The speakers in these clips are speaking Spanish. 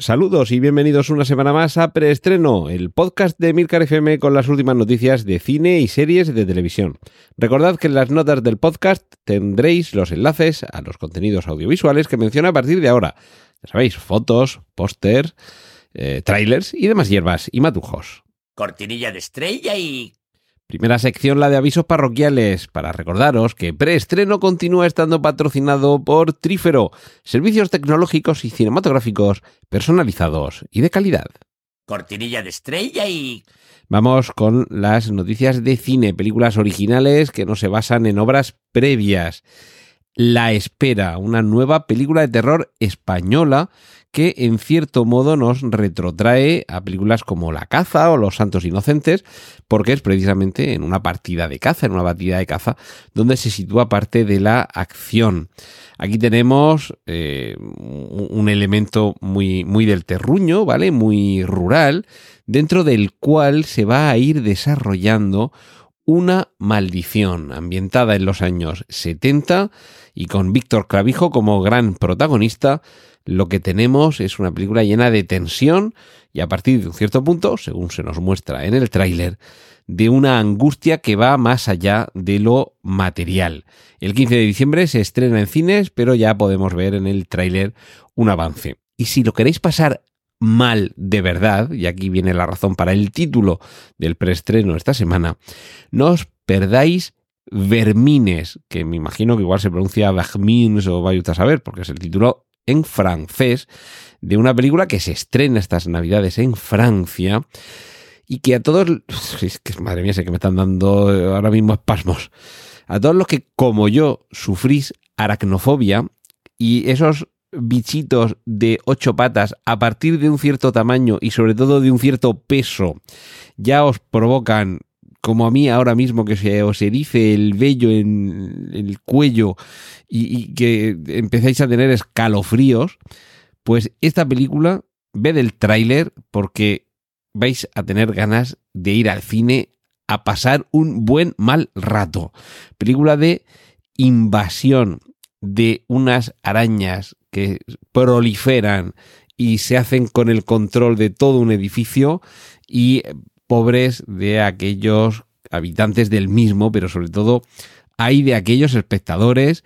Saludos y bienvenidos una semana más a Preestreno, el podcast de Milcar FM con las últimas noticias de cine y series de televisión. Recordad que en las notas del podcast tendréis los enlaces a los contenidos audiovisuales que menciono a partir de ahora. Ya sabéis, fotos, pósters, eh, trailers y demás hierbas y matujos. Cortinilla de estrella y... Primera sección, la de avisos parroquiales, para recordaros que Preestreno continúa estando patrocinado por Trífero, servicios tecnológicos y cinematográficos personalizados y de calidad. Cortinilla de estrella y... Vamos con las noticias de cine, películas originales que no se basan en obras previas. La Espera, una nueva película de terror española que en cierto modo nos retrotrae a películas como La caza o Los Santos Inocentes, porque es precisamente en una partida de caza, en una partida de caza, donde se sitúa parte de la acción. Aquí tenemos eh, un elemento muy, muy del terruño, ¿vale? Muy rural, dentro del cual se va a ir desarrollando una maldición ambientada en los años 70 y con Víctor Clavijo como gran protagonista, lo que tenemos es una película llena de tensión y a partir de un cierto punto, según se nos muestra en el tráiler, de una angustia que va más allá de lo material. El 15 de diciembre se estrena en cines, pero ya podemos ver en el tráiler un avance. Y si lo queréis pasar mal de verdad, y aquí viene la razón para el título del preestreno esta semana, no os perdáis Vermines, que me imagino que igual se pronuncia Vermines o vaya a saber, porque es el título en francés de una película que se estrena estas navidades en Francia y que a todos, es que madre mía, sé que me están dando ahora mismo espasmos, a todos los que como yo sufrís aracnofobia y esos bichitos de ocho patas a partir de un cierto tamaño y sobre todo de un cierto peso ya os provocan como a mí ahora mismo que se os erice el vello en el cuello y, que empezáis a tener escalofríos, pues esta película, ved el tráiler porque vais a tener ganas de ir al cine a pasar un buen mal rato. Película de invasión de unas arañas que proliferan y se hacen con el control de todo un edificio y pobres de aquellos habitantes del mismo, pero sobre todo hay de aquellos espectadores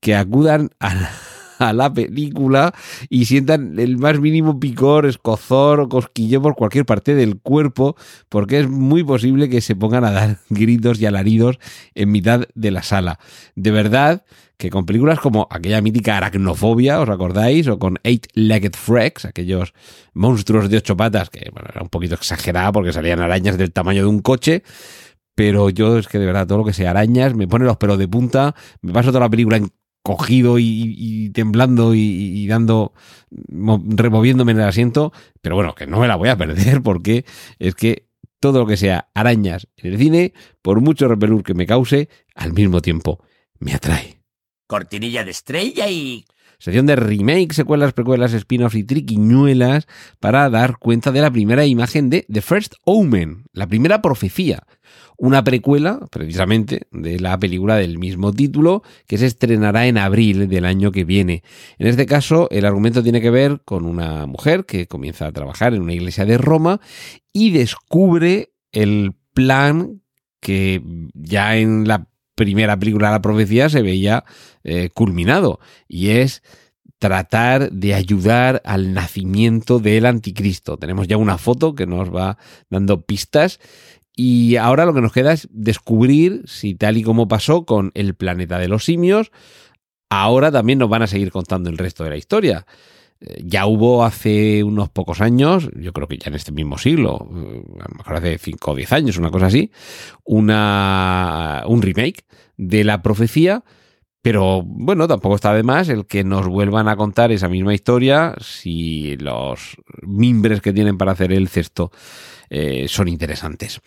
que acudan a, a la película y sientan el más mínimo picor, escozor o cosquillo por cualquier parte del cuerpo, porque es muy posible que se pongan a dar gritos y alaridos en mitad de la sala. De verdad que con películas como aquella mítica aracnofobia, ¿os acordáis? O con Eight-Legged Freaks, aquellos monstruos de ocho patas, que bueno, era un poquito exagerada porque salían arañas del tamaño de un coche, pero yo es que de verdad todo lo que sea arañas me pone los pelos de punta, me paso toda la película encogido y, temblando y, dando, removiéndome en el asiento, pero bueno, que no me la voy a perder porque es que todo lo que sea arañas en el cine, por mucho repelur que me cause, al mismo tiempo me atrae. Cortinilla de estrella y... Sección de remake, secuelas, precuelas, spin-offs y triquiñuelas para dar cuenta de la primera imagen de The First Omen, la primera profecía, una precuela, precisamente, de la película del mismo título, que se estrenará en abril del año que viene. En este caso, el argumento tiene que ver con una mujer que comienza a trabajar en una iglesia de Roma y descubre el plan que ya en la primera película de la profecía se veía eh, culminado, y es tratar de ayudar al nacimiento del anticristo. Tenemos ya una foto que nos va dando pistas y ahora lo que nos queda es descubrir si tal y como pasó con el planeta de los simios, ahora también nos van a seguir contando el resto de la historia. Ya hubo hace unos pocos años, yo creo que ya en este mismo siglo, a lo mejor hace 5 o 10 años, una cosa así, una, un remake de la profecía, pero bueno, tampoco está de más el que nos vuelvan a contar esa misma historia si los mimbres que tienen para hacer el cesto eh, son interesantes.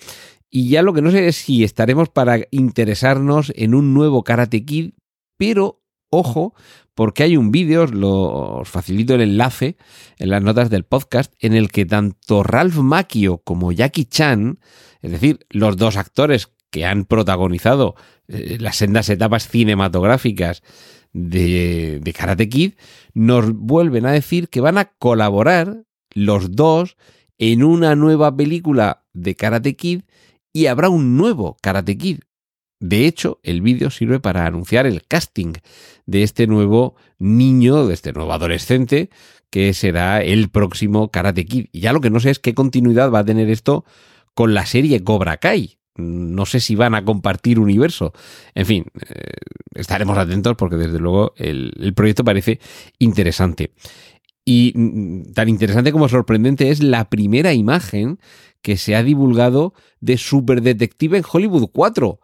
Y ya lo que no sé es si estaremos para interesarnos en un nuevo Karate Kid, pero ojo, porque hay un vídeo, os facilito el enlace en las notas del podcast, en el que tanto Ralph Macchio como Jackie Chan, es decir, los dos actores que han protagonizado eh, las sendas etapas cinematográficas de, de Karate Kid, nos vuelven a decir que van a colaborar los dos en una nueva película de Karate Kid y habrá un nuevo Karate Kid. De hecho, el vídeo sirve para anunciar el casting de este nuevo niño, de este nuevo adolescente, que será el próximo Karate Kid. Y ya lo que no sé es qué continuidad va a tener esto con la serie Cobra Kai. No sé si van a compartir universo. En fin, eh, estaremos atentos porque desde luego el, proyecto parece interesante. Y mm, tan interesante como sorprendente es la primera imagen que se ha divulgado de Super Detective en Hollywood 4.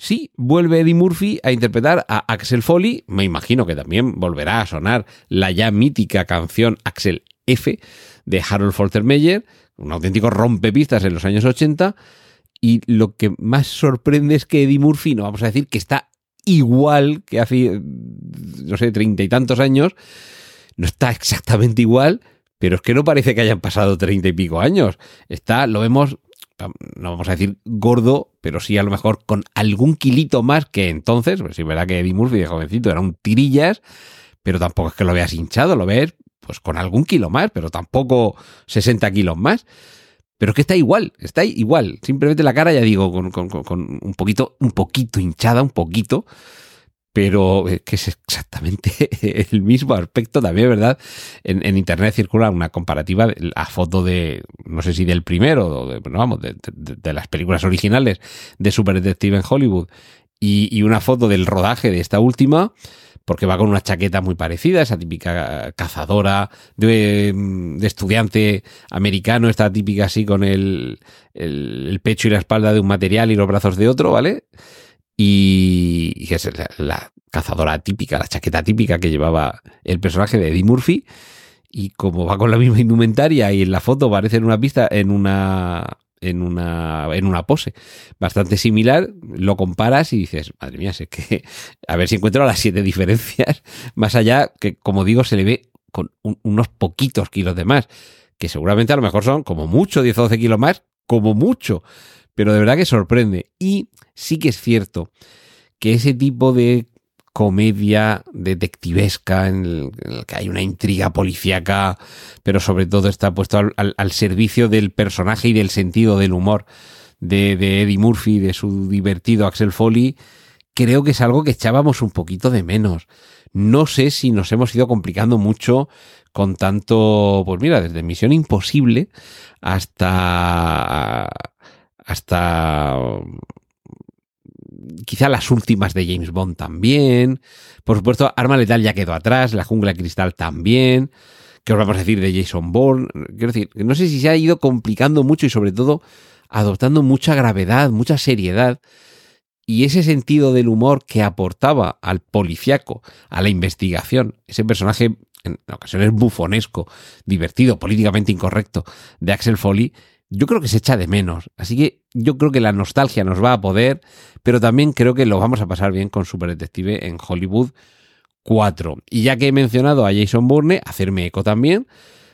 Sí, vuelve Eddie Murphy a interpretar a Axel Foley. Me imagino que también volverá a sonar la ya mítica canción Axel F de Harold Faltermeyer, un auténtico rompepistas en los años 80. Y lo que más sorprende es que Eddie Murphy, no vamos a decir que está igual que hace, no sé, treinta y tantos años. No está exactamente igual, pero es que no parece que hayan pasado treinta y pico años. Está, lo vemos no vamos a decir gordo, pero sí a lo mejor con algún kilito más que entonces. Pues sí, verdad que Eddie Murphy de jovencito era un tirillas, pero tampoco es que lo veas hinchado, lo ves pues con algún kilo más, pero tampoco 60 kilos más. Pero es que está igual, está igual. Simplemente la cara, ya digo, con, con, con un poquito, un poquito hinchada, un poquito pero eh, que es exactamente el mismo aspecto también, ¿verdad? En, internet circula una comparativa a foto de, no sé si del primero, de, vamos, de, las películas originales de Super Detective en Hollywood y, una foto del rodaje de esta última, porque va con una chaqueta muy parecida, esa típica cazadora de, estudiante americano, esta típica así con el, el pecho y la espalda de un material y los brazos de otro, ¿vale? Y, que es la, cazadora típica, la chaqueta típica que llevaba el personaje de Eddie Murphy. Y como va con la misma indumentaria y en la foto parece en una pista, en una, en una, en una pose bastante similar, lo comparas y dices, madre mía, sé que a ver si encuentro las siete diferencias, más allá que, como digo, se le ve con unos poquitos kilos de más, que seguramente a lo mejor son como mucho 10 o 12 kilos más, como mucho pero de verdad que sorprende. Y sí que es cierto que ese tipo de comedia detectivesca en el, que hay una intriga policíaca, pero sobre todo está puesto al, servicio del personaje y del sentido del humor de, de, Eddie Murphy, de su divertido Axel Foley, creo que es algo que echábamos un poquito de menos. No sé si nos hemos ido complicando mucho con tanto, pues mira, desde Misión Imposible hasta hasta quizá las últimas de James Bond también. Por supuesto, Arma Letal ya quedó atrás, La Jungla Cristal también. ¿Qué os vamos a decir de Jason Bourne? Quiero decir, no sé si se ha ido complicando mucho y sobre todo adoptando mucha gravedad, mucha seriedad. Y ese sentido del humor que aportaba al policiaco, a la investigación, ese personaje en ocasiones bufonesco, divertido, políticamente incorrecto de Axel Foley, yo creo que se echa de menos. Así que yo creo que la nostalgia nos va a poder, pero también creo que lo vamos a pasar bien con Super Detective en Hollywood 4. Y ya que he mencionado a Jason Bourne, hacerme eco también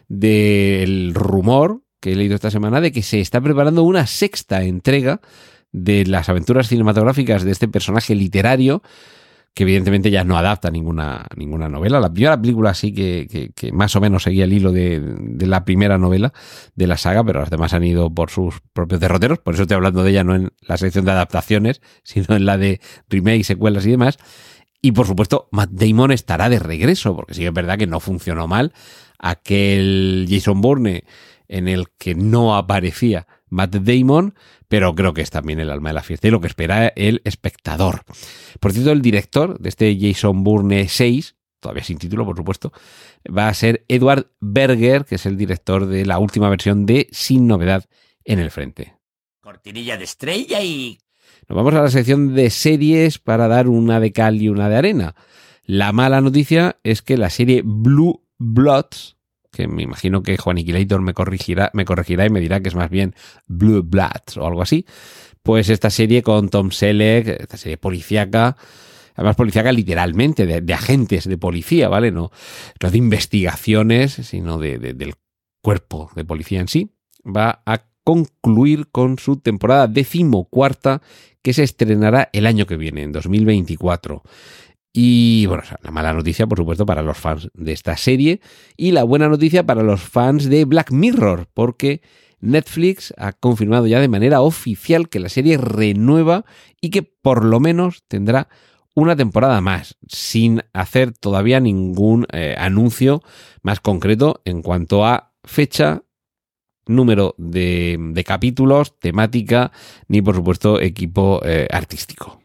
del rumor que he leído esta semana de que se está preparando una sexta entrega de las aventuras cinematográficas de este personaje literario que evidentemente ya no adapta ninguna, ninguna novela. La primera película sí que, que, más o menos seguía el hilo de, de, la primera novela de la saga, pero las demás han ido por sus propios derroteros. Por eso estoy hablando de ella no en la sección de adaptaciones, sino en la de remake, secuelas y demás. Y por supuesto, Matt Damon estará de regreso, porque sí es verdad que no funcionó mal aquel Jason Bourne en el que no aparecía Matt Damon, pero creo que es también el alma de la fiesta y lo que espera el espectador. Por cierto, el director de este Jason Bourne 6, todavía sin título, por supuesto, va a ser Edward Berger, que es el director de la última versión de Sin Novedad en el Frente. Cortinilla de estrella y... Nos vamos a la sección de series para dar una de cal y una de arena. La mala noticia es que la serie Blue Bloods que me imagino que Juaniquilator me corregirá, me corregirá y me dirá que es más bien Blue Blood o algo así. Pues esta serie con Tom Selleck, esta serie policíaca, además policíaca literalmente, de, agentes de policía, ¿vale? No, no de investigaciones, sino de, del cuerpo de policía en sí, va a concluir con su temporada decimocuarta que se estrenará el año que viene, en 2024. Y bueno, la mala noticia, por supuesto, para los fans de esta serie y la buena noticia para los fans de Black Mirror, porque Netflix ha confirmado ya de manera oficial que la serie renueva y que por lo menos tendrá una temporada más, sin hacer todavía ningún eh, anuncio más concreto en cuanto a fecha, número de, capítulos, temática, ni por supuesto equipo eh, artístico.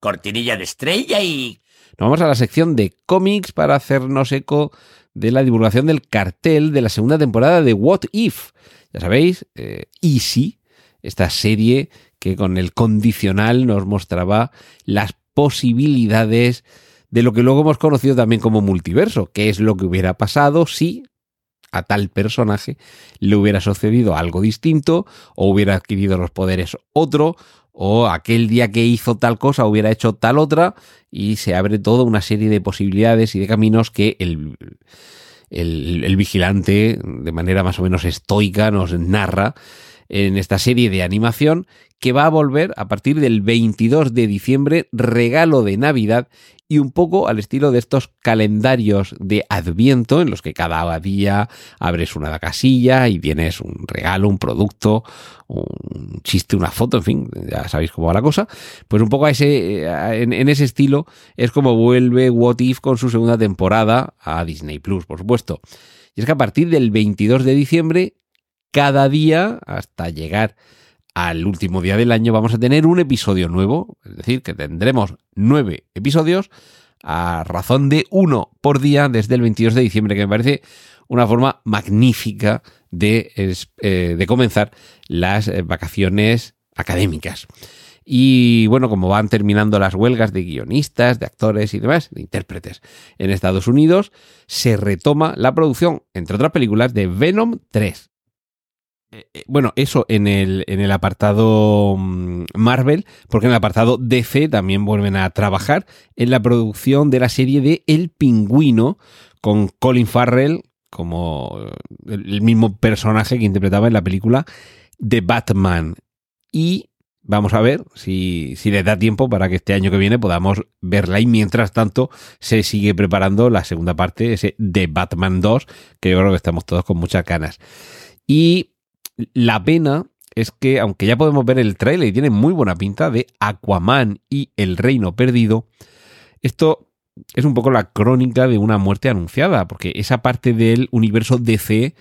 Cortinilla de estrella y nos vamos a la sección de cómics para hacernos eco de la divulgación del cartel de la segunda temporada de What If. Ya sabéis, eh, Easy, esta serie que con el condicional nos mostraba las posibilidades de lo que luego hemos conocido también como multiverso, qué es lo que hubiera pasado si a tal personaje le hubiera sucedido algo distinto o hubiera adquirido los poderes otro o aquel día que hizo tal cosa hubiera hecho tal otra y se abre toda una serie de posibilidades y de caminos que el, el, vigilante de manera más o menos estoica nos narra en esta serie de animación que va a volver a partir del 22 de diciembre, regalo de Navidad y un poco al estilo de estos calendarios de Adviento en los que cada día abres una casilla y tienes un regalo, un producto, un chiste, una foto, en fin, ya sabéis cómo va la cosa. Pues un poco a ese, eh, en, en ese estilo es como vuelve What If con su segunda temporada a Disney Plus, por supuesto. Y es que a partir del 22 de diciembre, cada día, hasta llegar al último día del año vamos a tener un episodio nuevo, es decir, que tendremos nueve episodios a razón de uno por día desde el 22 de diciembre, que me parece una forma magnífica de, eh, de comenzar las eh, vacaciones académicas. Y bueno, como van terminando las huelgas de guionistas, de actores y demás, de intérpretes en Estados Unidos, se retoma la producción, entre otras películas, de Venom 3. Eh, eh, bueno, eso en el, en el apartado mm, Marvel, porque en el apartado DC también vuelven a trabajar en la producción de la serie de El Pingüino con Colin Farrell como eh, el mismo personaje que interpretaba en la película The Batman. Y vamos a ver si, si les da tiempo para que este año que viene podamos verla. Y mientras tanto, se sigue preparando la segunda parte, ese The Batman 2, que yo creo que estamos todos con muchas ganas. Y la pena es que, aunque ya podemos ver el trailer y tiene muy buena pinta de Aquaman y El Reino Perdido, esto es un poco la crónica de una muerte anunciada, porque esa parte del universo DC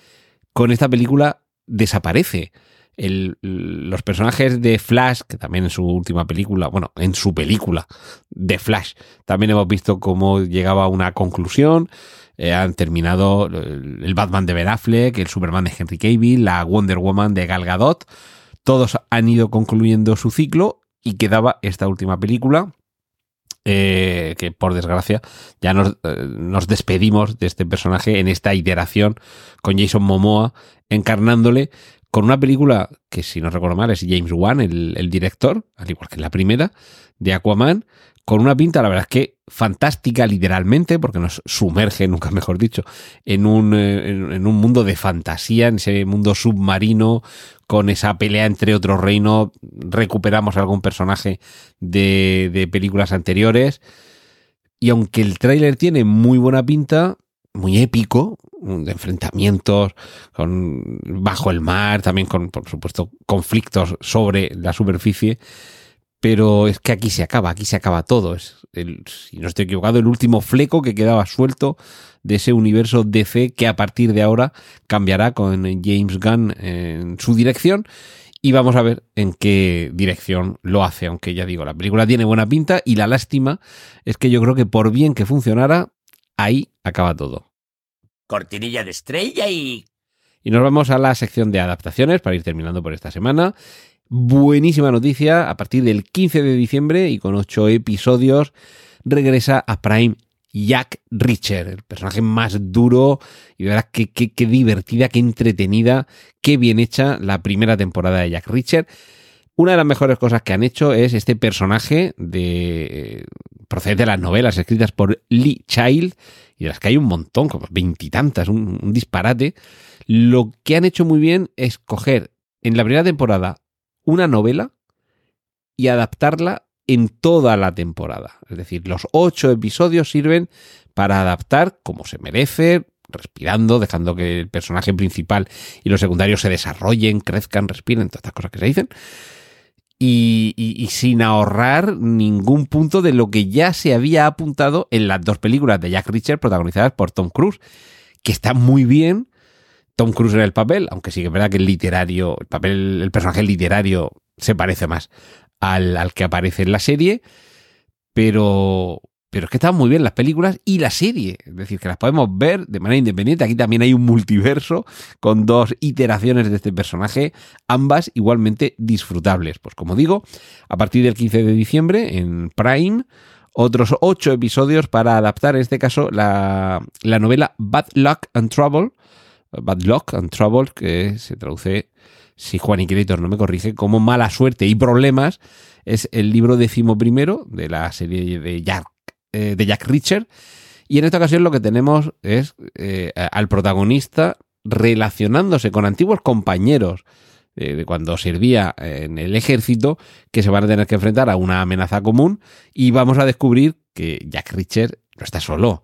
con esta película desaparece. Los personajes de Flash, que también en su última película, bueno, en su película de Flash, también hemos visto cómo llegaba a una conclusión. Eh, han terminado el Batman de Ben Affleck, el Superman de Henry Cavill, la Wonder Woman de Gal Gadot. Todos han ido concluyendo su ciclo y quedaba esta última película. Eh, que por desgracia ya nos, eh, nos, despedimos de este personaje en esta iteración con Jason Momoa encarnándole con una película que si no recuerdo mal es James Wan, el, director, al igual que en la primera, de Aquaman, con una pinta, la verdad es que fantástica literalmente, porque nos sumerge, nunca mejor dicho, en un, eh, en, un mundo de fantasía, en ese mundo submarino, con esa pelea entre otros reinos, recuperamos algún personaje de, de películas anteriores. Y aunque el tráiler tiene muy buena pinta, muy épico, de enfrentamientos con, bajo el mar, también con, por supuesto, conflictos sobre la superficie, pero es que aquí se acaba, aquí se acaba todo. Es, el, si no estoy equivocado, el último fleco que quedaba suelto de ese universo DC que a partir de ahora cambiará con James Gunn en su dirección. Y vamos a ver en qué dirección lo hace, aunque ya digo, la película tiene buena pinta y la lástima es que yo creo que por bien que funcionara, ahí acaba todo. Cortinilla de estrella y... Y nos vamos a la sección de adaptaciones para ir terminando por esta semana. Buenísima noticia, a partir del 15 de diciembre y con ocho episodios regresa a Prime Jack Reacher, el personaje más duro y de verdad qué, qué, qué divertida, qué entretenida, qué bien hecha la primera temporada de Jack Reacher. Una de las mejores cosas que han hecho es este personaje de procedente de las novelas escritas por Lee Child, y de las que hay un montón, como veintitantas, un, disparate. Lo que han hecho muy bien es coger en la primera temporada una novela y adaptarla en toda la temporada. Es decir, los ocho episodios sirven para adaptar como se merece, respirando, dejando que el personaje principal y los secundarios se desarrollen, crezcan, respiren, todas estas cosas que se dicen. Y, y, sin ahorrar ningún punto de lo que ya se había apuntado en las dos películas de Jack Reacher protagonizadas por Tom Cruise, que está muy bien. Tom Cruise en el papel, aunque sí que es verdad que el literario, el papel, el personaje literario se parece más al, al que aparece en la serie, pero, pero es que están muy bien las películas y la serie. Es decir, que las podemos ver de manera independiente. Aquí también hay un multiverso con dos iteraciones de este personaje, ambas igualmente disfrutables. Pues como digo, a partir del 15 de diciembre en Prime, otros ocho episodios para adaptar, en este caso, la, la novela Bad Luck and Trouble. Bad Luck and Trouble, que se traduce, si Juan Créditos no me corrige, como mala suerte y problemas. Es el libro decimoprimero de la serie de Jack de Jack Reacher. Y en esta ocasión lo que tenemos es eh, al protagonista relacionándose con antiguos compañeros eh, de cuando servía en el ejército que se van a tener que enfrentar a una amenaza común y vamos a descubrir que Jack Reacher no está solo.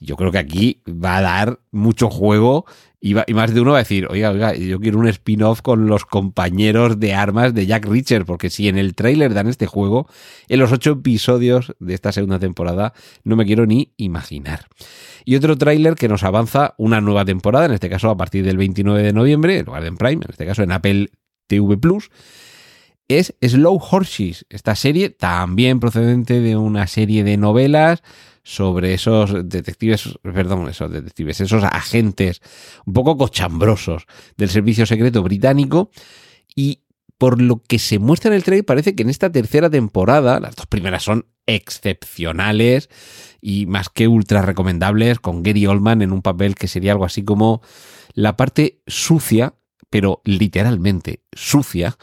Yo creo que aquí va a dar mucho juego y, más de uno va a decir, oiga, oiga, yo quiero un spin-off con los compañeros de armas de Jack Reacher, porque si en el tráiler dan este juego, en los ocho episodios de esta segunda temporada, no me quiero ni imaginar. Y otro tráiler que nos avanza una nueva temporada, en este caso a partir del 29 de noviembre, en lugar de en Prime, en este caso en Apple TV Plus, es Slow Horses, esta serie también procedente de una serie de novelas sobre esos detectives, perdón, esos detectives, esos agentes un poco cochambrosos del servicio secreto británico. Y por lo que se muestra en el trailer parece que en esta tercera temporada, las dos primeras son excepcionales y más que ultra recomendables con Gary Oldman en un papel que sería algo así como la parte sucia pero literalmente sucia,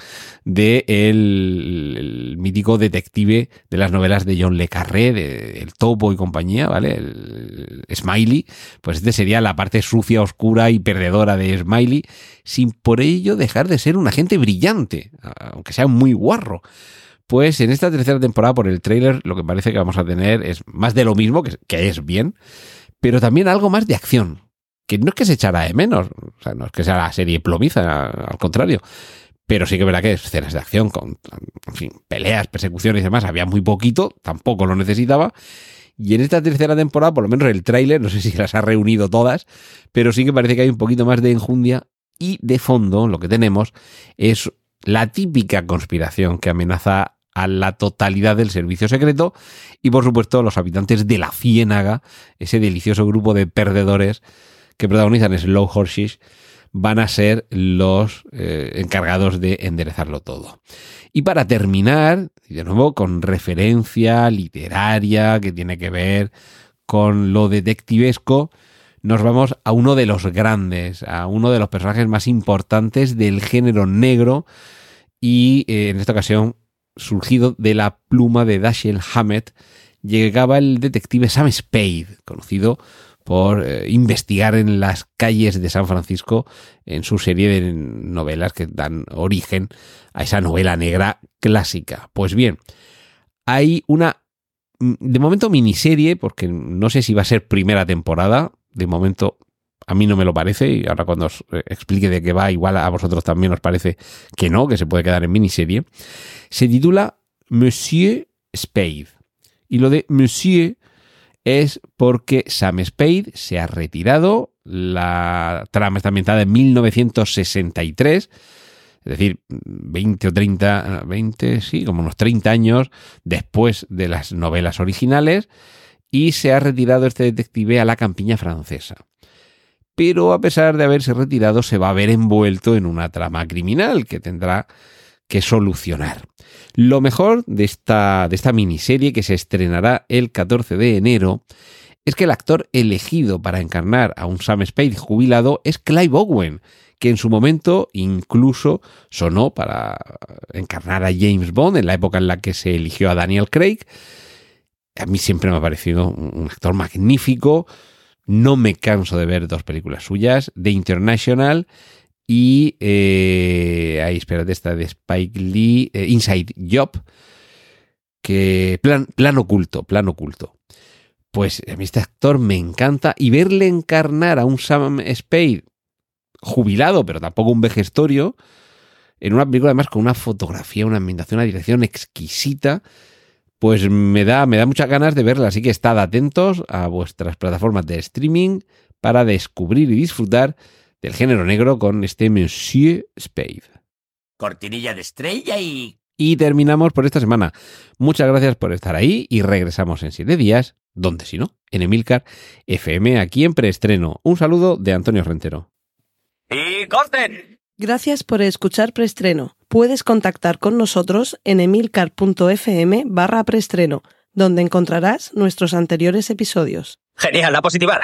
de el, mítico detective de las novelas de John Le Carré, de El Topo y compañía, ¿vale? El, el Smiley, pues este sería la parte sucia, oscura y perdedora de Smiley, sin por ello dejar de ser un agente brillante, aunque sea muy guarro. Pues en esta tercera temporada, por el tráiler, lo que parece que vamos a tener es más de lo mismo, que, que es bien, pero también algo más de acción, que no es que se echara de menos, o sea, no es que sea la serie plomiza, al contrario, pero sí que verá que escenas de acción con, en fin, peleas, persecuciones y demás, había muy poquito, tampoco lo necesitaba. Y en esta tercera temporada, por lo menos el tráiler, no sé si las ha reunido todas, pero sí que parece que hay un poquito más de enjundia y de fondo lo que tenemos es la típica conspiración que amenaza a la totalidad del servicio secreto y por supuesto los habitantes de la Ciénaga, ese delicioso grupo de perdedores que protagonizan Slow Horses van a ser los eh, encargados de enderezarlo todo. Y para terminar, de nuevo con referencia literaria que tiene que ver con lo detectivesco, nos vamos a uno de los grandes, a uno de los personajes más importantes del género negro y eh, en esta ocasión surgido de la pluma de Dashiell Hammett, llegaba el detective Sam Spade, conocido por eh, investigar en las calles de San Francisco en su serie de novelas que dan origen a esa novela negra clásica. Pues bien, hay una, de momento miniserie, porque no sé si va a ser primera temporada, de momento a mí no me lo parece y ahora cuando os eh, explique de qué va, igual a vosotros también os parece que no, que se puede quedar en miniserie. Se titula Monsieur Spade. Y lo de Monsieur es porque Sam Spade se ha retirado. La trama está ambientada en 1963, es decir, 20 o 30, 20, sí, como unos 30 años después de las novelas originales, y se ha retirado este detective a la campiña francesa. Pero a pesar de haberse retirado, se va a ver envuelto en una trama criminal que tendrá que solucionar. Lo mejor de esta, de esta miniserie que se estrenará el 14 de enero es que el actor elegido para encarnar a un Sam Spade jubilado es Clive Owen, que en su momento incluso sonó para encarnar a James Bond en la época en la que se eligió a Daniel Craig. A mí siempre me ha parecido un actor magnífico. No me canso de ver dos películas suyas, The International y eh, ahí espérate esta de Spike Lee, eh, Inside Job, que plan, plan oculto, plan oculto. Pues a mí este actor me encanta y verle encarnar a un Sam Spade jubilado, pero tampoco un vejestorio, en una película además con una fotografía, una ambientación, una dirección exquisita, pues me da, me da muchas ganas de verla. Así que estad atentos a vuestras plataformas de streaming para descubrir y disfrutar del género negro con este Monsieur Spade. Cortinilla de estrella y... Y terminamos por esta semana. Muchas gracias por estar ahí y regresamos en siete días, donde si no, en Emilcar FM, aquí en preestreno. Un saludo de Antonio Rentero. ¡Y corten! Gracias por escuchar Preestreno. Puedes contactar con nosotros en emilcar.fm barra preestreno, donde encontrarás nuestros anteriores episodios. Genial, a positivar.